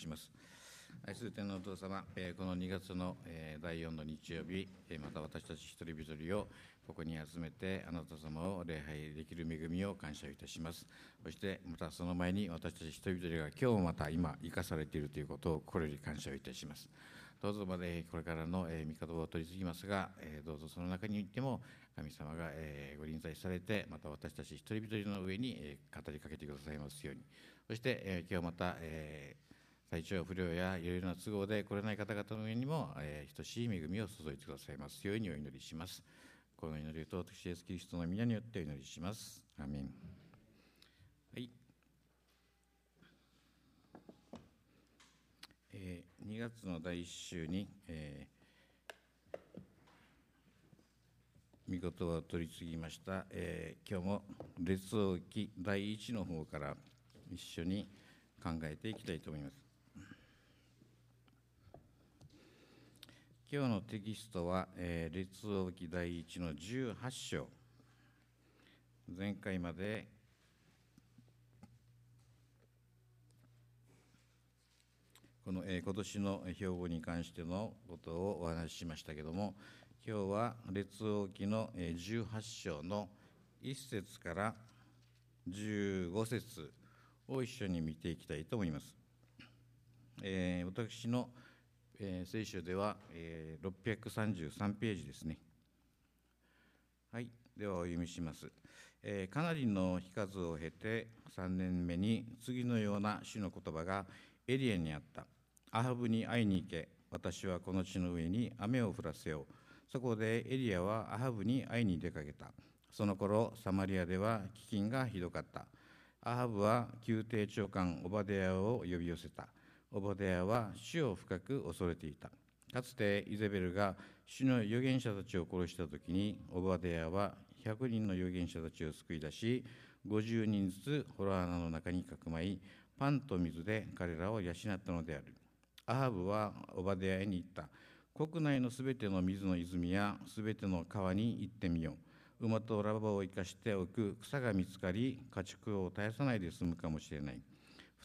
します。愛する天皇お父様、この2月の、第4の日曜日、また私たち一人一人をここに集めてあなた様を礼拝できる恵みを感謝いたします。そしてまたその前に私たち一人一人が今日もまた今生かされているということを心より感謝いたします。どうぞまでこれからの御言葉を取り次ぎますが、どうぞその中においても神様がご臨在されて、また私たち一人一人の上に語りかけてくださいますように。そして今日また体調不良やいろいろな都合で来れない方々の上にも等しい恵みを注いでくださいますようにお祈りします。この祈りと私イエスキリストの皆によってお祈りします。アメン。はい。えー、2月の第1週に、えー、御言葉を取り次ぎました、えー、今日も列王記第1の方から一緒に考えていきたいと思います。今日のテキストは、えー、列王記第1の18章前回までこの、えー、今年の兵庫に関してのことをお話ししましたけれども今日は列王記の、えー、18章の1節から15節を一緒に見ていきたいと思います。えー、私の、えー、聖書では、えー、633ページですね。はい、ではお読みします。えー、かなりの日数を経て3年目に次のような主の言葉がエリアにあった。アハブに会いに行け私はこの地の上に雨を降らせようそこでエリアはアハブに会いに出かけたその頃サマリアでは飢饉がひどかったアハブは宮廷長官オバデヤを呼び寄せたオバデヤは死を深く恐れていたかつてイゼベルが主の預言者たちを殺した時にオバデヤは100人の預言者たちを救い出し50人ずつホラー穴の中にかくまいパンと水で彼らを養ったのであるアハブはオバデヤに言った。国内のすべての水の泉やすべての川に行ってみよう。馬とラバを生かしておく草が見つかり、家畜を絶やさないで済むかもしれない。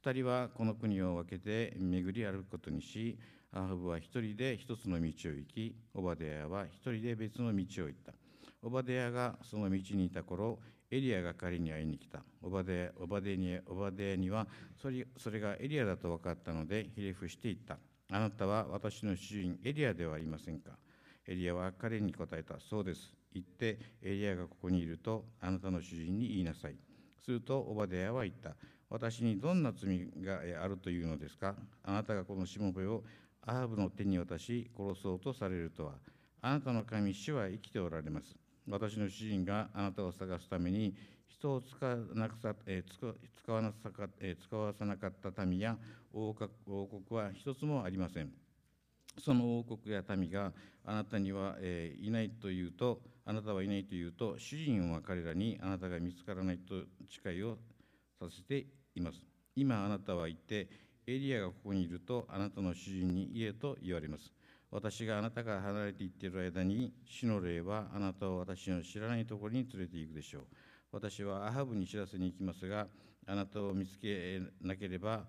二人はこの国を分けて巡り歩くことにし、アハブは一人で一つの道を行き、オバデヤは一人で別の道を行った。オバデヤがその道にいた頃、エリアが彼に会いに来た。オバデオバデにオバデにはそれそれがエリアだと分かったのでひれ伏して言った。あなたは私の主人エリアではありませんか？エリアは彼に答えた。そうです。言ってエリアがここにいるとあなたの主人に言いなさい。するとオバデヤは言った。私にどんな罪があるというのですか？あなたがこのしもべをアハブの手に渡し殺そうとされるとは。あなたの神主は生きておられます。私の主人があなたを探すために人を使わなくさ、使わなさか、えー、使わさなかった民や王国は一つもありません。その王国や民があなたには、いないというと、あなたはいないというと、主人は彼らにあなたが見つからないと誓いをさせています。今あなたは言って、エリアがここにいるとあなたの主人に言えと言われます。私があなたから離れていっている間に、主の霊はあなたを私の知らないところに連れて行くでしょう。私はアハブに知らせに行きますが、あなたを見つけなければ、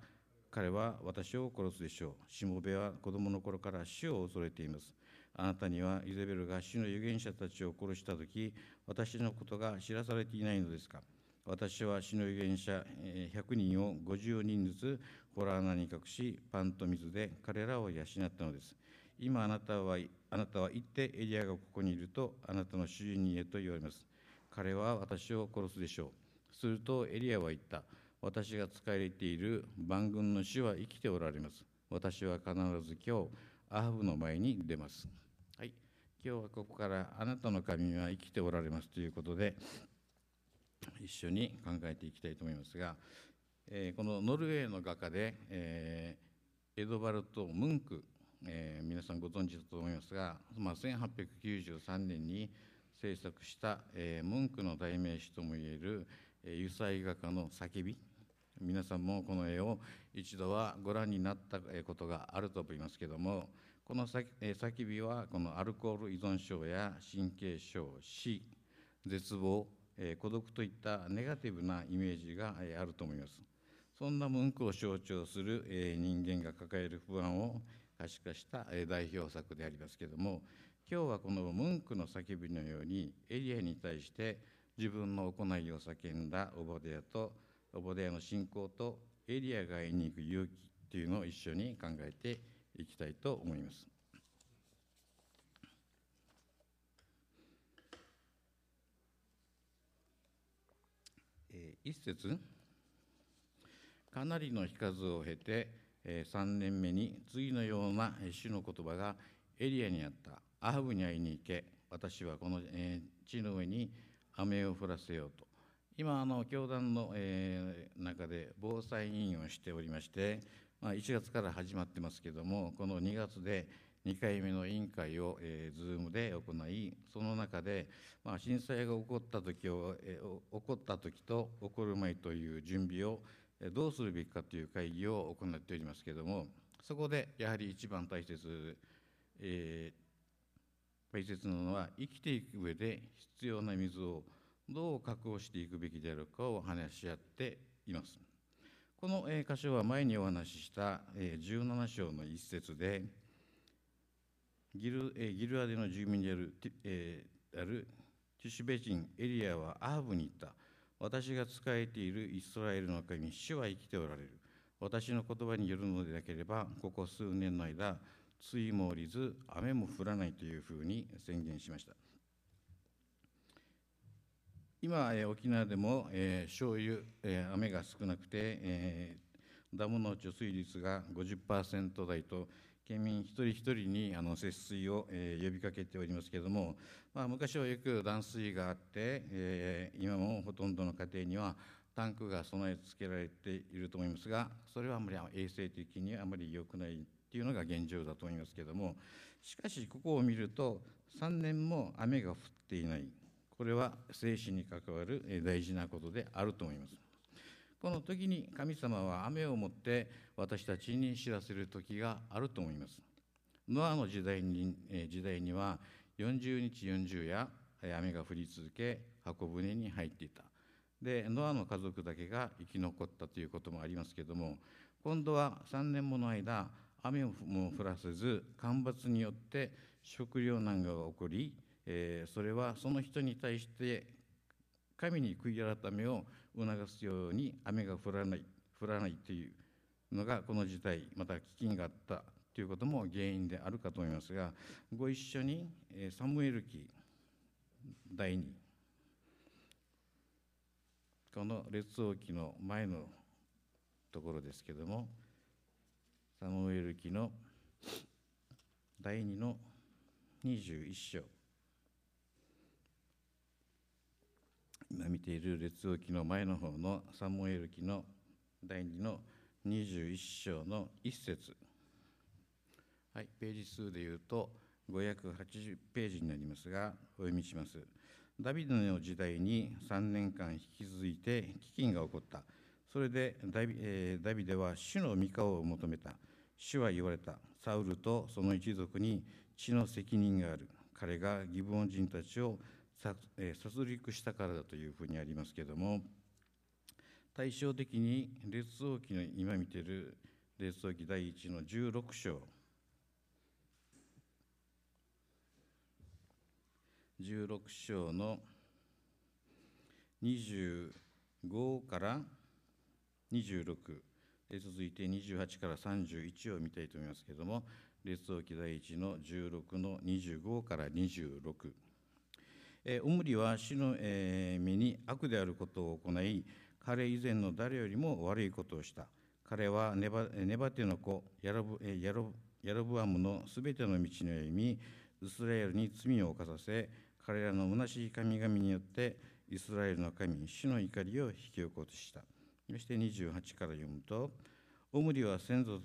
彼は私を殺すでしょう。しもべは子供の頃から死を恐れています。あなたにはイゼベルが主の預言者たちを殺したとき、私のことが知らされていないのですか私は死の預言者100人を50人ずつホラー穴に隠し、パンと水で彼らを養ったのです。今あなたは、あなたは行ってエリアがここにいると、あなたの主人に言えと言われます。彼は私を殺すでしょう。するとエリアは言った。私が仕えている万軍の主は生きておられます。私は必ず今日、アハブの前に出ます。はい。今日はここからあなたの神は生きておられますということで、一緒に考えていきたいと思いますが、えー、このノルウェーの画家で、えー、エドバルト・ムンクえー、皆さんご存知だと思いますが、まあ、1893年に制作した、えー、文句の代名詞ともいえる、えー、油彩画家の叫び皆さんもこの絵を一度はご覧になったことがあると思いますけどもこの叫びはこのアルコール依存症や神経症死絶望孤独といったネガティブなイメージがあると思いますそんな文句を象徴する、え人間が抱える不安を可視化した、え代表作でありますけれども今日はこの文句の叫びのようにエリアに対して自分の行いを叫んだオボデヤとオボデヤの信仰とエリアが会いに行く勇気というのを一緒に考えていきたいと思います。一節。かなりの日数を経て、え3年目に次のような主の言葉がエリアにあった。アハブに会いに行け。私はこの、え地の上に雨を降らせようと。今あの教団の、え中で防災委員をしておりまして、まあ、1月から始まってますけどもこの2月で2回目の委員会を、えー、Zoom で行いその中で、まあ、震災が起こった時を、えー、起こった時と起こる前という準備を、え、どうするべきかという会議を行っておりますけれどもそこでやはり一番大切、えー、大切なのは生きていく上で必要な水をどう確保していくべきであるかを話し合っています。この箇所は前にお話しした17章の一節で、ギル,、えギルアデの住民である,、えー、あるティシュベ人エリアはアーブに言った。私が仕えているイスラエルの神、主は生きておられる。私の言葉によるのでなければ、ここ数年の間、梅雨も降りず、雨も降らないというふうに宣言しました。今、え沖縄でも、えー、醤油、えー、雨が少なくて、えー、ダムの貯水率が50%台と県民一人一人にあの節水を、えー、呼びかけておりますけれども、まあ、昔はよく断水があって、えー、今もほとんどの家庭にはタンクが備え付けられていると思いますがそれはあまり衛生的にあまり良くないっていうのが現状だと思いますけれどもしかしここを見ると3年も雨が降っていないこれは生死に関わる大事なことであると思います。この時に神様は雨をもって私たちに知らせる時があると思います。ノアの時代に時代には40日40夜雨が降り続け箱舟に入っていた。でノアの家族だけが生き残ったということもありますけども今度は3年もの間雨も降らせず干ばつによって食糧難が起こり、えー、それはその人に対して神に悔い改めを促すように雨が降らない降らないというのがこの事態また飢饉があったということも原因であるかと思いますがご一緒にサムエル記第2この列王記の前のところですけれどもサムエル記の第2の21章今見ている列王記の前の方のサムエル記の第2の21章の1節。はい、ページ数でいうと580ページになりますがお読みします。ダビデの時代に3年間引き続いて飢饉が起こった。それでダビ,、えー、ダビデは主の御顔を求めた。主は言われた。サウルとその一族に血の責任がある。彼がギブオン人たちを殺戮したからだというふうにありますけれども対照的に列王記の今見ている列王記第1の16章。16章の25から26で続いて28から31を見たいと思いますけれども列王記第1の16の25から26オムリは死の、え目に悪であることを行い、彼以前の誰よりも悪いことをした。彼はネバネバテの子ヤロブヤロヤロブアムのすべての道の歩み、イスラエルに罪を犯させ、彼らの虚しい神々によってイスラエルの神、主の怒りを引き起こした。そして28から読むと、オムリは先祖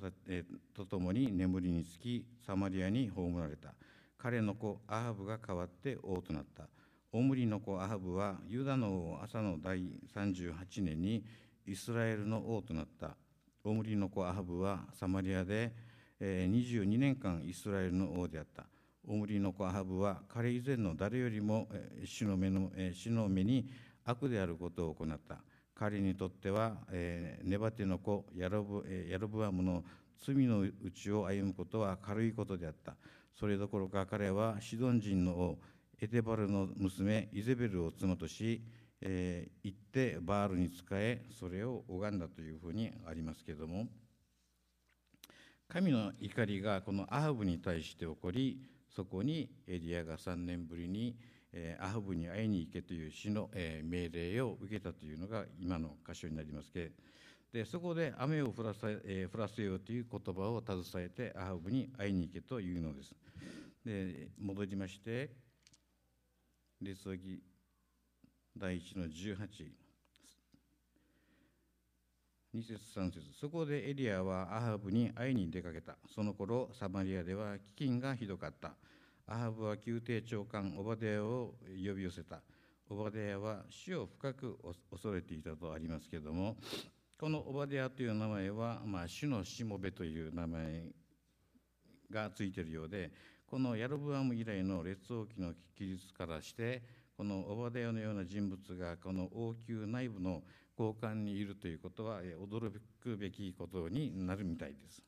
と共に眠りにつき、サマリアに葬られた。彼の子アハブが代わって王となった。オムリの子アハブはユダの王朝の第38年にイスラエルの王となった。オムリの子アハブはサマリアで22年間イスラエルの王であった。オムリの子アハブは彼以前の誰よりも主の目の主の目に悪であることを行った。彼にとっては、えー、ネバテの子ヤロブ,、ヤロブアムの罪のうちを歩むことは軽いことであった。それどころか彼はシドン人の王エテバルの娘イゼベルを妻とし、えー、行ってバールに仕えそれを拝んだというふうにありますけれども神の怒りがこのアハブに対して起こりそこにエリアが3年ぶりにえアハブに会いに行けという死のえ命令を受けたというのが今の箇所になりますけどでそこで雨を降らせえ降らせようという言葉を携えてアハブに会いに行けというのです。で戻りまして列王記第1の18 2節3節。そこでエリアはアハブに会いに出かけた。その頃サマリアでは飢饉がひどかった。アハブは宮廷長官オバデヤを呼び寄せた。オバデヤは死を深く恐れていたとありますけれどもこのオバデヤという名前は、まあ、主のしもべという名前がついているようでこのヤロブアム以来の列王記の記述からしてこのオバデヤのような人物がこの王宮内部の交換にいるということは驚くべきことになるみたいです。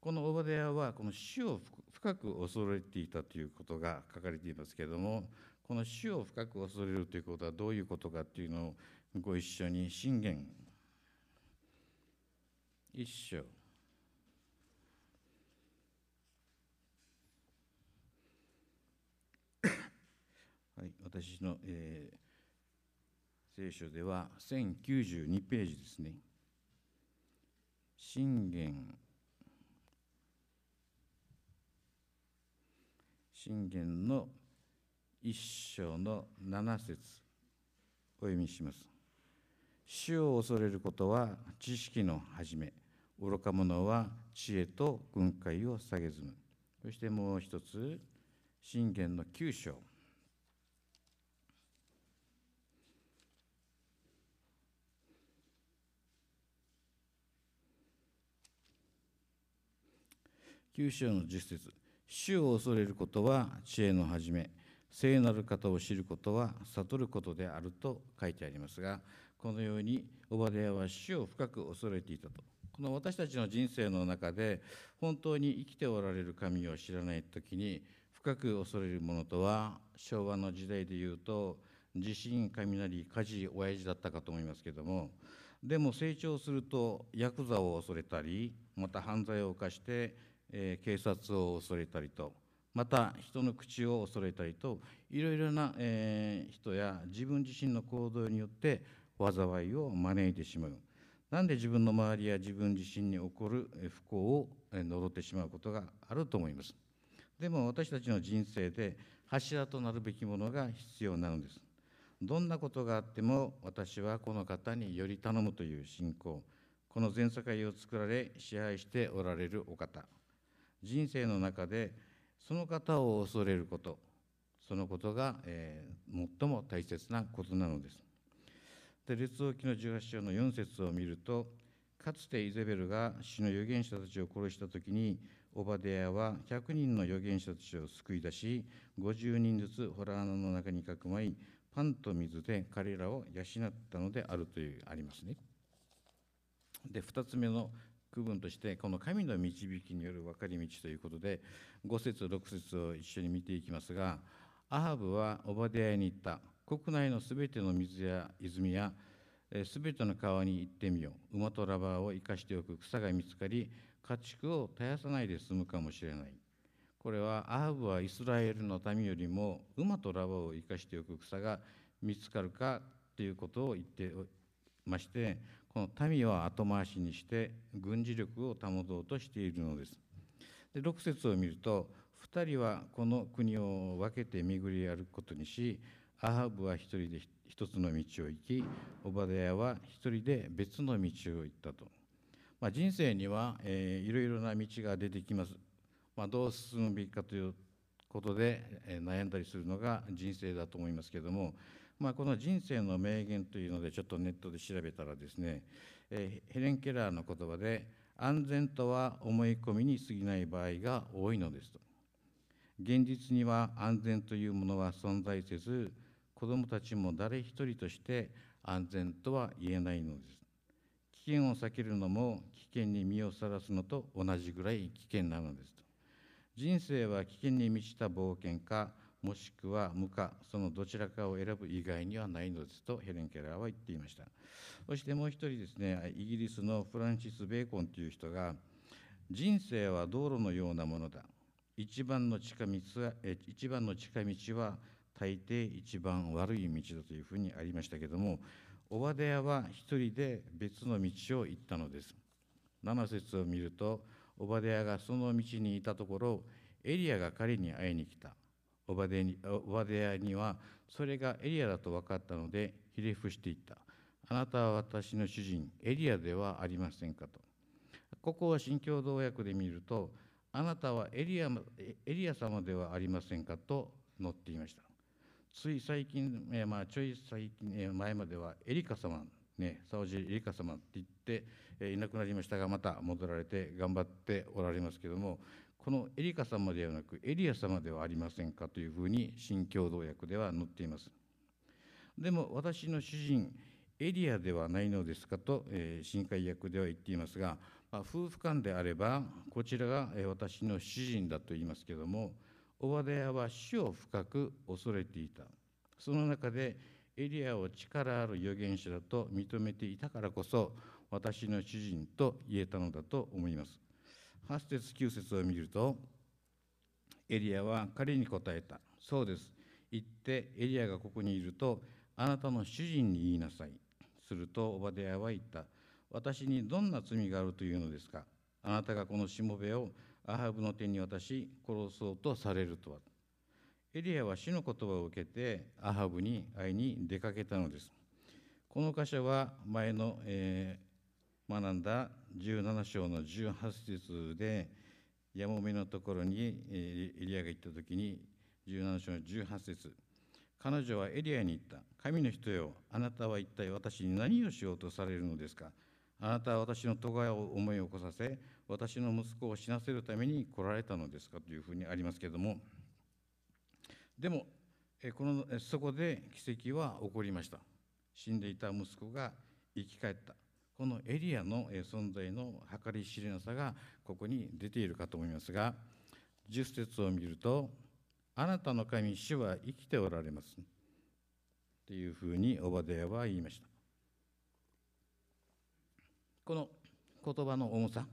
このオバデヤはこの死を深く恐れていたということが書かれていますけれどもこの死を深く恐れるということはどういうことかというのをご一緒に信玄一章はい、私の、えー聖書では1092ページですね。信玄信玄の一章の七節お読みします。主を恐れることは知識の始め、愚か者は知恵と軍隊を下げずむ。そしてもう一つ、信玄の九章。九章の十節主を恐れることは知恵の始め聖なる方を知ることは悟ることであると書いてありますがこのようにオバデヤは主を深く恐れていたと。この私たちの人生の中で本当に生きておられる神を知らない時に深く恐れるものとは昭和の時代でいうと地震雷火事親父だったかと思いますけどもでも成長するとヤクザを恐れたりまた犯罪を犯してえ、警察を恐れたりとまた人の口を恐れたりといろいろな、え、人や自分自身の行動によって災いを招いてしまう。なんで自分の周りや自分自身に起こる不幸を呪ってしまうことがあると思います。でも私たちの人生で柱となるべきものが必要なのです。どんなことがあっても私はこの方により頼むという信仰。この全世界を作られ支配しておられるお方。人生の中でその方を恐れることそのことが、えー、最も大切なことなのです。で列王記の18章の4節を見るとかつてイゼベルが死の預言者たちを殺した時にオバデヤは100人の預言者たちを救い出し50人ずつホラー穴の中にかくまいパンと水で彼らを養ったのであるというありますね。で2つ目の区分としてこの神の導きによる分かり道ということで5節6節を一緒に見ていきますがアハブはオバデヤに言った。国内のすべての水や泉やすべての川に行ってみよう。馬とラバーを生かしておく。草が見つかり家畜を絶やさないで済むかもしれない。これはアハブはイスラエルの民よりも馬とラバーを生かしておく。草が見つかるかということを言ってましてこの民は後回しにして軍事力を保とうとしているのです。で6節を見ると2人はこの国を分けて巡り歩くことにしアハブは一人で一つの道を行きオバデヤは一人で別の道を行ったと、まあ、人生には、えー、いろいろな道が出てきます、まあ、どう進むべきかということで、えー、悩んだりするのが人生だと思いますけれどもまあ、この人生の名言というのでちょっとネットで調べたらですね、え、ヘレン・ケラーの言葉で安全とは思い込みに過ぎない場合が多いのですと現実には安全というものは存在せず子どもたちも誰一人として安全とは言えないのです。危険を避けるのも危険に身をさらすのと同じぐらい危険なのですと。人生は危険に満ちた冒険か、もしくは無か、そのどちらかを選ぶ以外にはないのですとヘレン・ケラーは言っていました。そしてもう一人ですね、イギリスのフランシス・ベーコンという人が、人生は道路のようなものだ。一番の近道は一番の近道は大抵一番悪い道だというふうにありましたけれども、オバデヤは一人で別の道を行ったのです。7節を見ると、オバデヤがその道にいたところ、エリアが彼に会いに来た。オバデヤにはそれがエリアだと分かったので、ひれ伏していった。あなたは私の主人、エリアではありませんかと。ここは新共同訳で見ると、あなたはエリアエリア様ではありませんかと載っていました。つい最近、え、まあ、ちょい最近、前まではエリカ様、ね、サオジエリカ様って言って、え、いなくなりましたが、また戻られて頑張っておられますけども、このエリカ様ではなく、エリア様ではありませんかというふうに、新共同訳では載っています。でも、私の主人、エリアではないのですかと、えー、新海訳では言っていますが、まあ、夫婦間であれば、こちらが私の主人だと言いますけれども、オバデヤは死を深く恐れていた。その中でエリアを力ある預言者だと認めていたからこそ、私の主人と言えたのだと思います。8節9節を見ると、エリアは彼に答えた。そうです。行ってエリアがここにいると、あなたの主人に言いなさい。すると、オバデヤは言った。私にどんな罪があるというのですか？あなたがこのしもべをアハブの手に渡し殺そうとされるとはエリアは死の言葉を受けてアハブに会いに出かけたのですこの箇所は前の、えー、学んだ17章の18節でやもめのところにエリアが行った時に17章の18節。彼女はエリアに言った。神の人よあなたは一体私に何をしようとされるのですか？あなたは私の咎を思い起こさせ私の息子を死なせるために来られたのですか？というふうにありますけれども。でもこのそこで奇跡は起こりました。死んでいた息子が生き返った。このエリアの存在の計り知れなさがここに出ているかと思いますが十節を見ると「あなたの神主は生きておられます」というふうにオバデヤは言いました。この言葉の重さ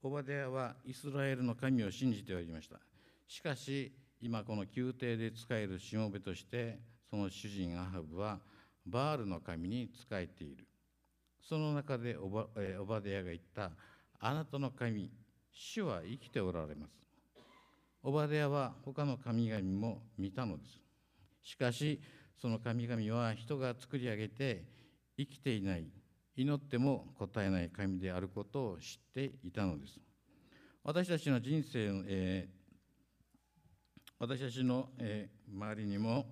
オバデヤはイスラエルの神を信じておりました。しかし今この宮廷で仕えるしもべとしてその主人アハブはバールの神に仕えている。その中でオバオバデヤが言ったあなたの神主は生きておられます。オバデヤは他の神々も見たのです。しかしその神々は人が作り上げて生きていない祈っても答えない神であることを知っていたのです。私たちの人生、えー、私たちの、えー、周りにも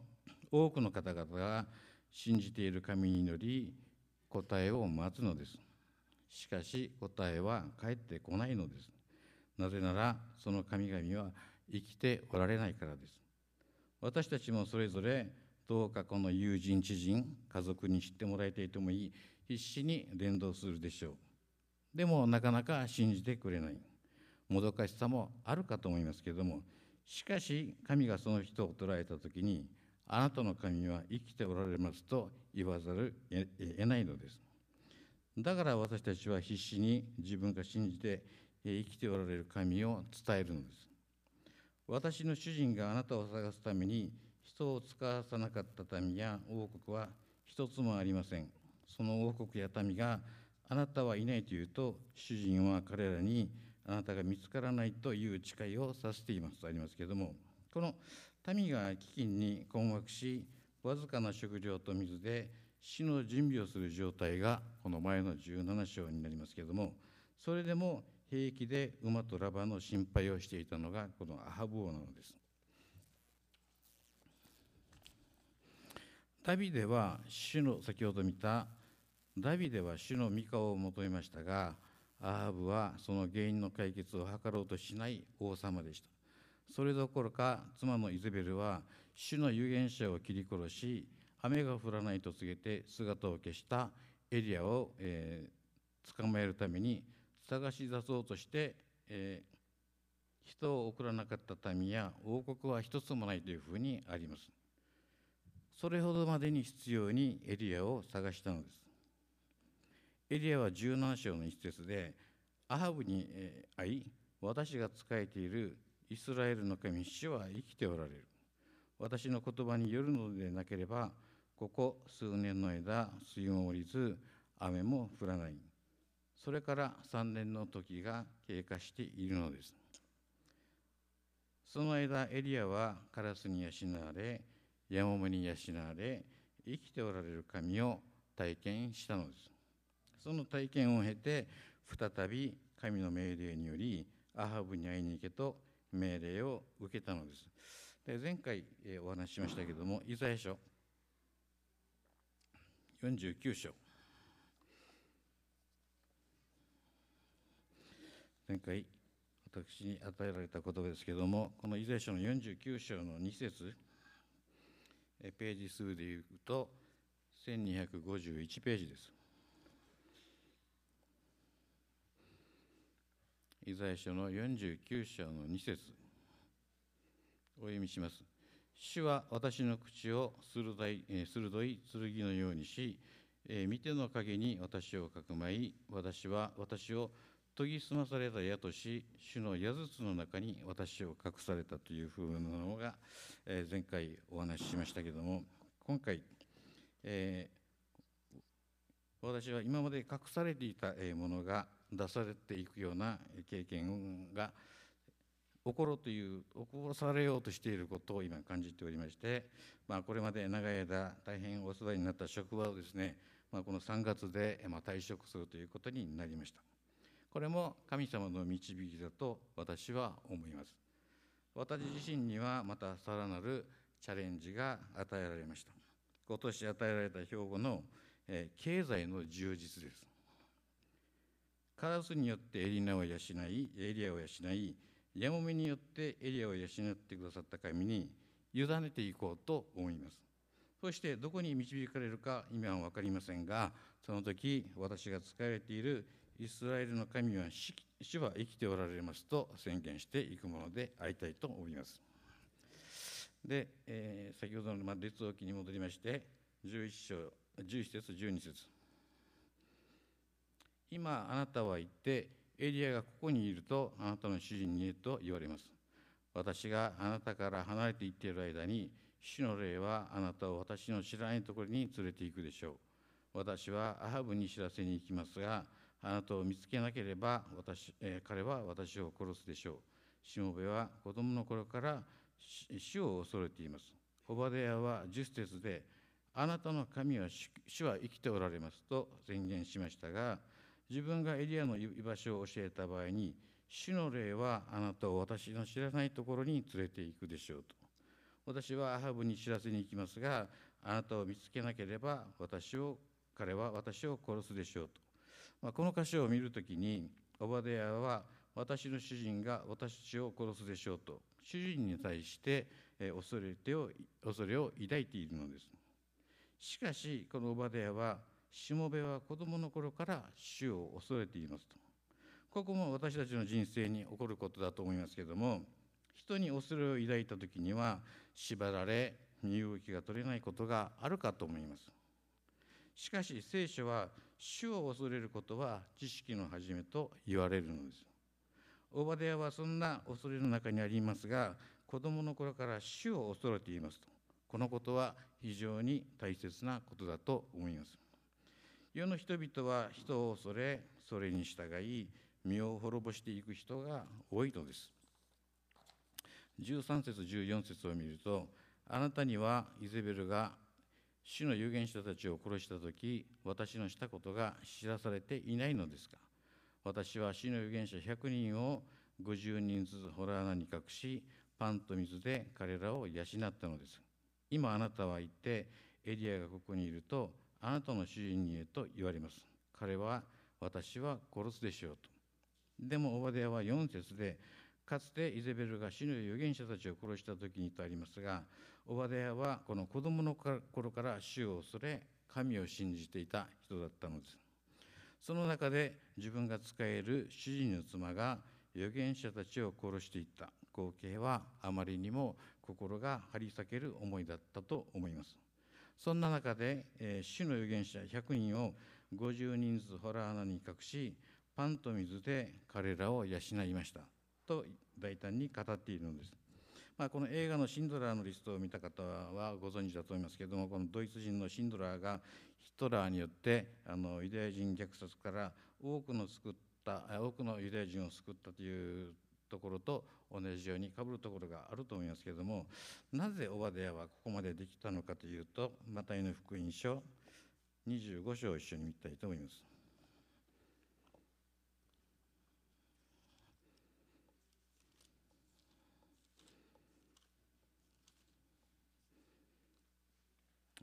多くの方々が信じている神に祈り答えを待つのです。しかし答えは返ってこないのです。なぜならその神々は生きておられないからです。私たちもそれぞれどうかこの友人知人家族に知ってもらいたいともいい必死に伝道するでしょう。でもなかなか信じてくれない。もどかしさもあるかと思いますけれどもしかし神がその人を捉えた時にあなたの神は生きておられますと言わざる得ないのです。だから私たちは必死に自分が信じて生きておられる神を伝えるのです。私の主人があなたを探すために人を使わさなかった民や王国は一つもありません。その王国や民があなたはいないというと主人は彼らにあなたが見つからないという誓いをさせています。とありますけれどもこの民が飢饉に困惑しわずかな食料と水で死の準備をする状態がこの前の17章になりますけれどもそれでも平気で馬とラバの心配をしていたのがこのアハブ王なのです。ダビデは主の先ほど見たダビデは主の御顔を求めましたがアハブはその原因の解決を図ろうとしない王様でした。それどころか妻のイゼベルは主の預言者を切り殺し雨が降らないと告げて姿を消したエリアを、えー、捕まえるために探し出そうとして、えー、人を送らなかった民や王国は一つもないというふうにあります。それほどまでに必要にエリアを探したのです。エリアは17章の一節で、アハブに会い、私が仕えているイスラエルの神主は生きておられる。私の言葉によるのでなければ、ここ数年の間、水も降りず、雨も降らない。それから3年の時が経過しているのです。その間、エリアはカラスに養われ、ヤモメに養われ、生きておられる神を体験したのです。その体験を経て、再び神の命令により、アハブに会いに行けと命令を受けたのです。で前回お話ししましたけれども、イザヤ書49章。前回私に与えられた言葉ですけれどもこのイザヤ書の49章の2節ページ数でいうと1251ページですイザヤ書の49章の2節。お読みします。主は私の口を鋭い鋭い剣のようにし、見ての陰に私をかくまい私は私を研ぎ澄まされた矢とし主の矢筒の中に私を隠されたというふうなのが、え、前回お話ししましたけれども今回、えー、私は今まで隠されていたものが出されていくような経験が起ころうという起こされようとしていることを今感じておりまして、まあ、これまで長い間大変お世話になった職場をですね、まあ、この3月でま退職するということになりました。これも神様の導きだと私は思います。私自身にはまたさらなるチャレンジが与えられました。今年与えられた標語の、え、経済の充実です。カラスによってエリナを養いエリアを養いヤモメによってエリアを養ってくださった神に委ねていこうと思いますそしてどこに導かれるか今は分かりませんがその時私が仕えているイスラエルの神は主は生きておられますと宣言していくものでありたいと思います。で、えー、先ほどの列王記に戻りまして、11章、11節、12節今、あなたは言って、エリアがここにいると、あなたの主人にと言われます。私があなたから離れていっている間に、主の霊はあなたを私の知らないところに連れて行くでしょう。私はアハブに知らせに行きますが、あなたを見つけなければ私、えー、彼は私を殺すでしょう。しもべは子供の頃から死を恐れています。オバデヤは十節で、あなたの神は主は生きておられますと宣言しましたが、自分がエリアの居場所を教えた場合に、主の霊はあなたを私の知らないところに連れて行くでしょうと。私はアハブに知らせに行きますが、あなたを見つけなければ私を彼は私を殺すでしょうと。まあ、この箇所を見るときにオバデヤは私の主人が私を殺すでしょうと主人に対して恐れてを恐れを抱いているのですしかしこのオバデヤはしもべは子供の頃から主を恐れていますとここも私たちの人生に起こることだと思いますけれども人に恐れを抱いた時には縛られ身動きが取れないことがあるかと思いますしかし聖書は主を恐れることは知識の始めと言われるのです。オバデヤはそんな恐れの中にありますが、子供の頃から主を恐れていますと。このことは非常に大切なことだと思います。世の人々は人を恐れ、それに従い、身を滅ぼしていく人が多いのです。13節14節を見ると、あなたにはイゼベルが主の有言者たちを殺した時私のしたことが知らされていないのですか？私は主の有言者100人を50人ずつ洞穴に隠しパンと水で彼らを養ったのです今あなたは言ってエリアがここにいるとあなたの主人にへと言われます。彼は私は殺すでしょうと。でもオバデヤは4節でかつてイゼベルが死の預言者たちを殺した時にとありますがオバデヤはこの子供の頃から主を恐れ神を信じていた人だったのです。その中で自分が仕える主人の妻が預言者たちを殺していった。光景はあまりにも心が張り裂ける思いだったと思います。そんな中で、えー、主の預言者100人を50人ずつ洞穴に隠しパンと水で彼らを養いました。と大胆に語っているのです、まあ、この映画のシンドラーのリストを見た方はご存知だと思いますけれどもこのドイツ人のシンドラーがヒトラーによってあのユダヤ人虐殺から多くの救った多くのユダヤ人を救ったというところと同じようにかぶるところがあると思いますけれどもなぜオバデヤはここまでできたのかというとマタイの福音書25章を一緒に見たいと思います。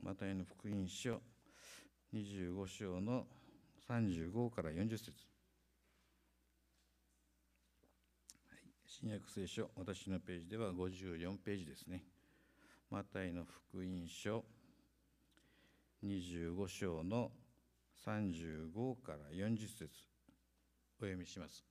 マタイの福音書25章の35から40節新約聖書、私のページでは54ページですね。マタイの福音書25章の35から40節お読みします。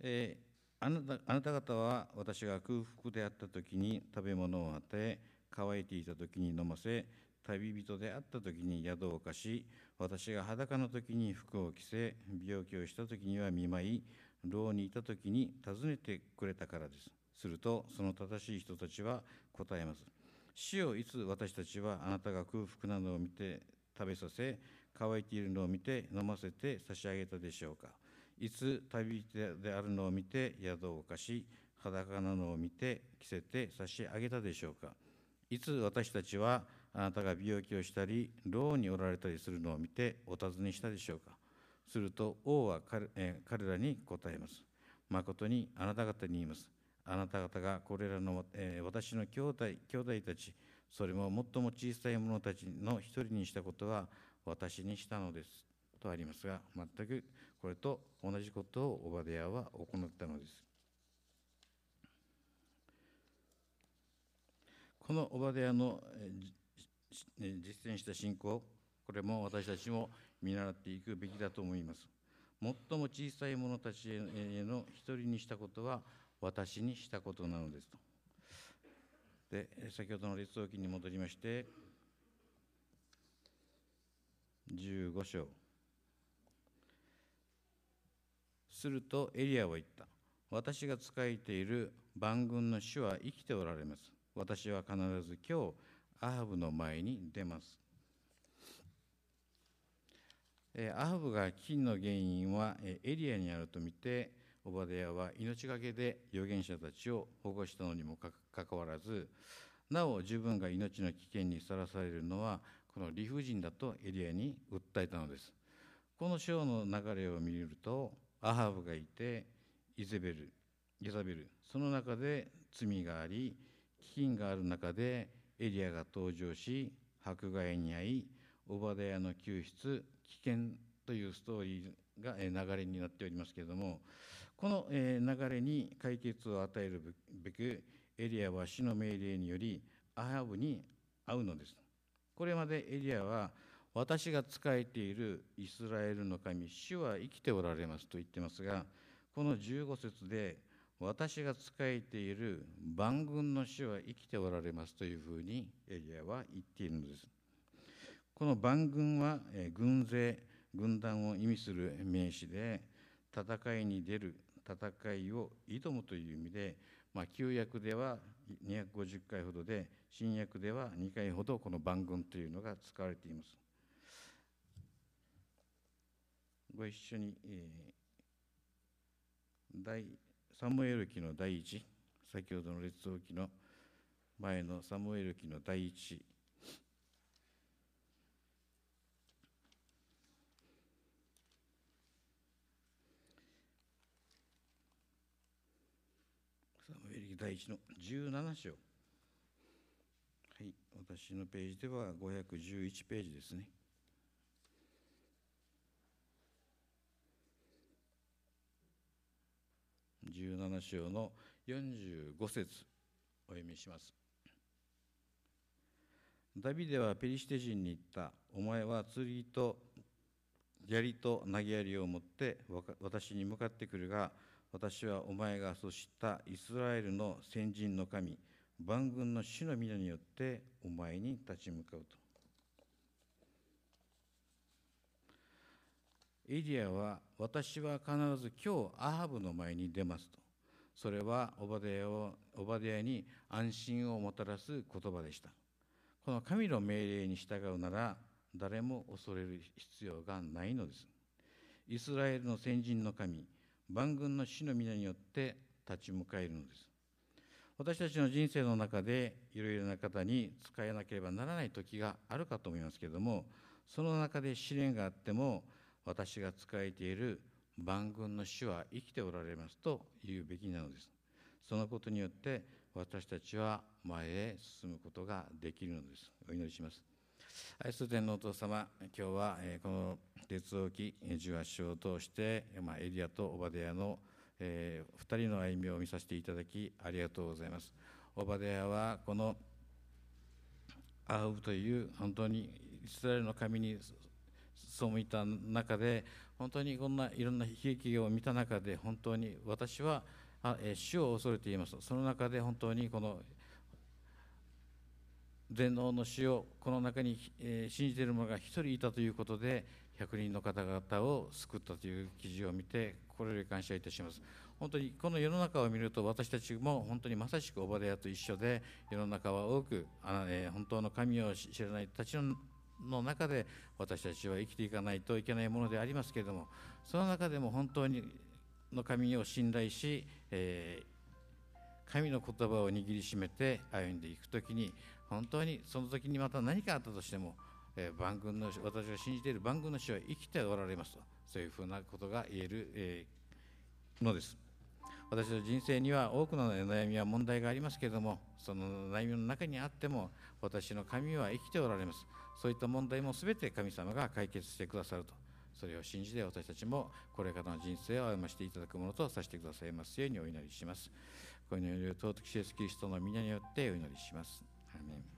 えー、あなたあなた方は私が空腹であった時に食べ物を与え乾いていた時に飲ませ旅人であった時に宿を貸し私が裸の時に服を着せ病気をした時には見舞い牢にいた時に尋ねてくれたからです。するとその正しい人たちは答えます死をいつ私たちはあなたが空腹なのを見て食べさせ乾いているのを見て飲ませて差し上げたでしょうか？いつ旅人であるのを見て宿を貸し裸なのを見て着せて差し上げたでしょうか？いつ私たちはあなたが病気をしたり牢におられたりするのを見てお尋ねしたでしょうか？すると王は彼,、え、彼らに答えます。誠にあなた方に言います。あなた方がこれらの、え、私の兄弟兄弟たち、それも最も小さい者たちの一人にしたことは私にしたのです。とありますが、全くこれと同じことをオバデヤは行ったのです。このオバデヤの実践した信仰、これも私たちも見習っていくべきだと思います。最も小さい者たちへの一人にしたことは私にしたことなのですと。で、先ほどの列王記に戻りまして、15章。するとエリアは言った。私が仕えている万軍の主は生きておられます。私は必ず今日、アハブの前に出ます。アハブが金の原因はエリアにあると見てオバデヤは命がけで預言者たちを保護したのにもかかわらずなお自分が命の危険にさらされるのはこの理不尽だとエリアに訴えたのです。この章の流れを見るとアハブがいてイゼベルイザベルその中で罪があり飢饉がある中でエリアが登場し迫害に遭いオバデヤの救出危険というストーリーが流れになっておりますけれどもこの流れに解決を与えるべくエリアは死の命令によりアハブに会うのです。これまでエリアは私が仕えているイスラエルの神主は生きておられますと言ってますがこの15節で私が仕えている万軍の主は生きておられますというふうにエリアは言っているのです。この万軍は軍勢軍団を意味する名詞で戦いに出る戦いを挑むという意味で、まあ、旧約では250回ほどで新約では2回ほどこの万軍というのが使われています。ご一緒に、えー、第サムエル記の第一先ほどの列王記の前のサムエル記の第第1の17章。はい、私のページでは511ページですね。17章の45節お読みしますダビデはペリシテ人に言ったお前は剣と槍と投げ槍を持って私に向かってくるが私はお前がそしたイスラエルの先人の神万軍の主の皆によってお前に立ち向かうと。エリアは私は必ず今日アハブの前に出ますと。それはオバデヤをオバデヤに安心をもたらす言葉でした。この神の命令に従うなら誰も恐れる必要がないのです。イスラエルの先人の神万軍の主の皆によって立ち向かえるのです。私たちの人生の中でいろいろな方に使えなければならない時があるかと思いますけれどもその中で試練があっても私が仕えている万軍の主は生きておられますと言うべきなのです。そのことによって私たちは前へ進むことができるのです。お祈りします。愛する天のお父様今日はこの列王記18章を通して、まあ、エリアとオバデヤの、えー、2人の歩みを見させていただきありがとうございます。オバデヤはこのアウという本当にイスラエルの神にそういた中で本当にこんないろんな悲劇を見た中で本当に私は主を恐れています。その中で本当にこの全能の主をこの中に信じている者が一人いたということで100人の方々を救ったという記事を見て心より感謝いたします。本当にこの世の中を見ると私たちも本当にまさしくオバデヤと一緒で世の中は多く、本当の神を知らない人たちの中で私たちは生きていかないといけないものでありますけれどもその中でも本当にの神を信頼し、えー、神の言葉を握りしめて歩んでいく時に本当にその時にまた何かあったとしても、えー、万軍の私が信じている万軍の主は生きておられますとそういうふうなことが言える、えー、のです。私の人生には多くの悩みや問題がありますけれどもその悩みの中にあっても私の神は生きておられます。そういった問題も全て神様が解決してくださると。それを信じて私たちもこれからの人生を歩ましていただくものとさせてくださいますようにお祈りします。このように尊きイエスキリストの皆によってお祈りします。アメン